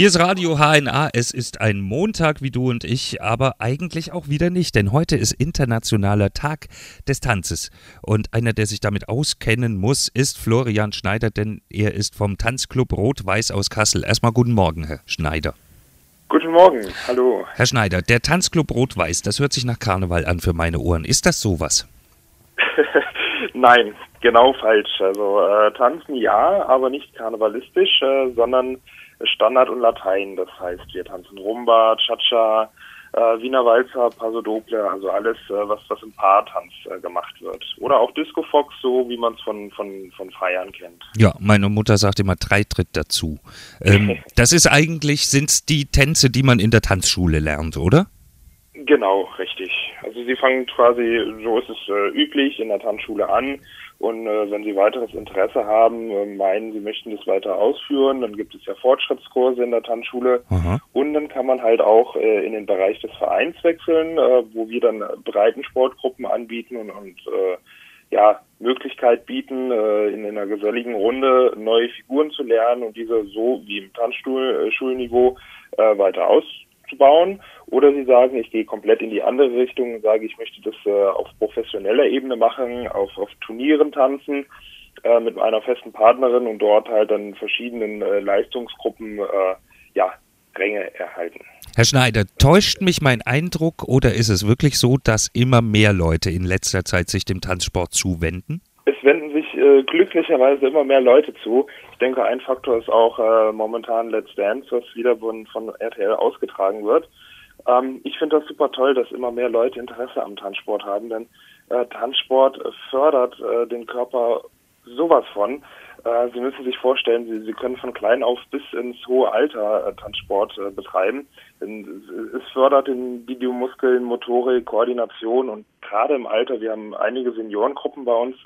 Hier ist Radio HNA. Es ist ein Montag wie du und ich, aber eigentlich auch wieder nicht, denn heute ist internationaler Tag des Tanzes. Und einer, der sich damit auskennen muss, ist Florian Schneider, denn er ist vom Tanzclub Rot-Weiß aus Kassel. Erstmal guten Morgen, Herr Schneider. Guten Morgen, hallo. Herr Schneider, der Tanzclub Rot-Weiß, das hört sich nach Karneval an für meine Ohren. Ist das sowas? Nein, genau falsch. Also äh, tanzen ja, aber nicht karnevalistisch, äh, sondern Standard und Latein. Das heißt, wir tanzen Rumba, Cha-Cha, äh, Wiener Walzer, Paso Doble, also alles, äh, was, was im Paartanz äh, gemacht wird. Oder auch Disco Fox, so wie man es von, von, von Feiern kennt. Ja, meine Mutter sagt immer Dreitritt dazu. Ähm, das ist eigentlich, sind es die Tänze, die man in der Tanzschule lernt, oder? Genau, richtig. Also sie fangen quasi, so ist es äh, üblich, in der Tanzschule an. Und äh, wenn Sie weiteres Interesse haben, äh, meinen, Sie möchten das weiter ausführen, dann gibt es ja Fortschrittskurse in der Tanzschule. Aha. Und dann kann man halt auch äh, in den Bereich des Vereins wechseln, äh, wo wir dann Breitensportgruppen anbieten und, und äh, ja, Möglichkeit bieten, äh, in einer geselligen Runde neue Figuren zu lernen und diese so wie im Tanzschulniveau äh, weiter auszubauen. Oder Sie sagen, ich gehe komplett in die andere Richtung und sage, ich möchte das äh, auf professioneller Ebene machen, auf, auf Turnieren tanzen äh, mit einer festen Partnerin und dort halt dann verschiedenen äh, Leistungsgruppen äh, ja, Ränge erhalten. Herr Schneider, täuscht mich mein Eindruck oder ist es wirklich so, dass immer mehr Leute in letzter Zeit sich dem Tanzsport zuwenden? Äh, glücklicherweise immer mehr Leute zu. Ich denke, ein Faktor ist auch äh, momentan Let's Dance, was wieder von, von RTL ausgetragen wird. Ähm, ich finde das super toll, dass immer mehr Leute Interesse am Tanzsport haben, denn äh, Tanzsport fördert äh, den Körper sowas von. Äh, Sie müssen sich vorstellen, Sie, Sie können von klein auf bis ins hohe Alter äh, Tanzsport äh, betreiben. Denn es fördert den Biomuskeln, Motorik, Koordination und gerade im Alter, wir haben einige Seniorengruppen bei uns,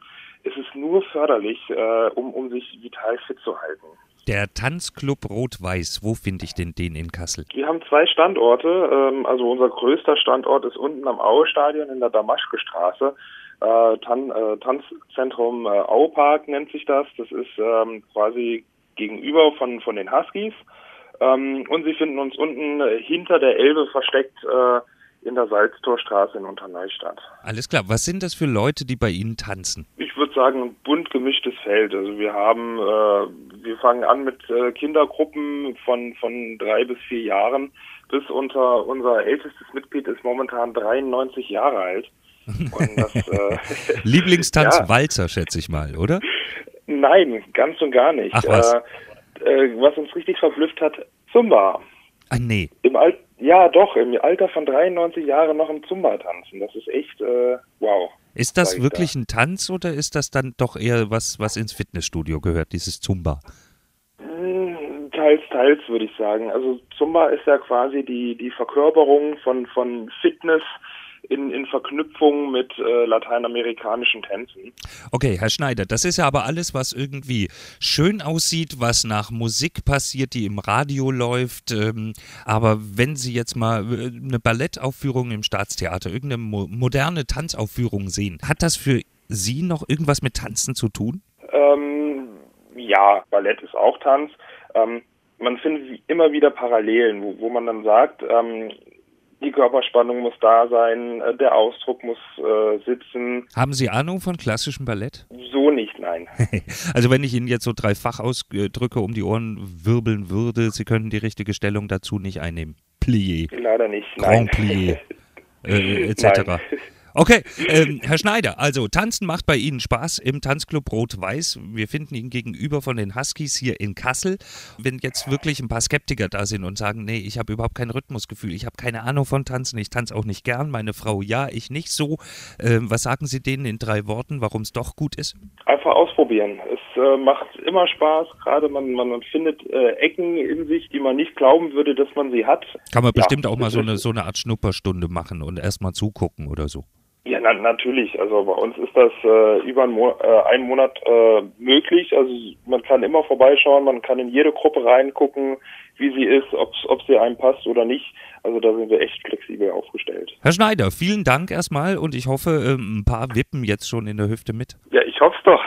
ist es nur förderlich, äh, um, um sich vital fit zu halten. Der Tanzclub Rot-Weiß, wo finde ich denn den in Kassel? Wir haben zwei Standorte. Ähm, also unser größter Standort ist unten am Aue-Stadion in der Damaschke-Straße. Äh, Tan äh, Tanzzentrum äh, Aupark nennt sich das. Das ist ähm, quasi gegenüber von, von den Huskies. Ähm, und Sie finden uns unten äh, hinter der Elbe versteckt äh, in der Salztorstraße in Unterneustadt. Alles klar. Was sind das für Leute, die bei Ihnen tanzen? Ich würde sagen, ein bunt gemischtes Feld. Also wir haben, äh, wir fangen an mit äh, Kindergruppen von, von drei bis vier Jahren bis unter unser ältestes Mitglied ist momentan 93 Jahre alt. Und das, äh, Lieblingstanz Ja. Walzer, schätze ich mal, oder? Nein, ganz und gar nicht. Ach, was? Äh, äh, was uns richtig verblüfft hat, Zumba. Ah, nee. Im Al ja, doch, im Alter von 93 Jahren noch im Zumba tanzen. Das ist echt, äh, wow. Ist das wirklich ein Tanz oder ist das dann doch eher was, was ins Fitnessstudio gehört, dieses Zumba? Hm, Teils, teils würde ich sagen. Also Zumba ist ja quasi die, die Verkörperung von, von Fitness in, in Verknüpfung mit äh, lateinamerikanischen Tänzen. Okay, Herr Schneider, das ist ja aber alles, was irgendwie schön aussieht, was nach Musik passiert, die im Radio läuft. Ähm, aber wenn Sie jetzt mal äh, eine Ballettaufführung im Staatstheater, irgendeine mo moderne Tanzaufführung sehen, hat das für Sie noch irgendwas mit Tanzen zu tun? Ähm, ja, Ballett ist auch Tanz. Ähm, man findet immer wieder Parallelen, wo, wo man dann sagt, ähm, die Körperspannung muss da sein, äh, der Ausdruck muss äh, sitzen. Haben Sie Ahnung von klassischem Ballett? So nicht, nein. Also wenn ich Ihnen jetzt so drei Fachausdrücke um die Ohren wirbeln würde, Sie könnten die richtige Stellung dazu nicht einnehmen. Plié, Leider nicht. Nein. Grand Plié, äh, etc. Nein. Okay, ähm, Herr Schneider, also Tanzen macht bei Ihnen Spaß im Tanzclub Rot-Weiß. Wir finden ihn gegenüber von den Huskies hier in Kassel. Wenn jetzt wirklich ein paar Skeptiker da sind und sagen, nee, ich habe überhaupt kein Rhythmusgefühl, ich habe keine Ahnung von Tanzen, ich tanze auch nicht gern, meine Frau ja, ich nicht so. Ähm, was sagen Sie denen in drei Worten, warum es doch gut ist? Einfach ausprobieren. Es äh, macht immer Spaß, gerade man, man, man findet äh, Ecken in sich, die man nicht glauben würde, dass man sie hat. Kann man Ja, bestimmt auch mal so eine, so eine Art Schnupperstunde machen und erstmal zugucken oder so. Ja, na, natürlich. Also bei uns ist das äh, über einen, Mo äh, einen Monat äh, möglich. Also man kann immer vorbeischauen, man kann in jede Gruppe reingucken, wie sie ist, ob, ob sie einem passt oder nicht. Also da sind wir echt flexibel aufgestellt. Herr Schneider, vielen Dank erstmal und ich hoffe, ähm, ein paar wippen jetzt schon in der Hüfte mit. Ja, ich hoffe doch.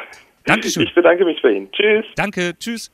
Dankeschön. Ich bedanke mich bei Ihnen. Tschüss. Danke, tschüss.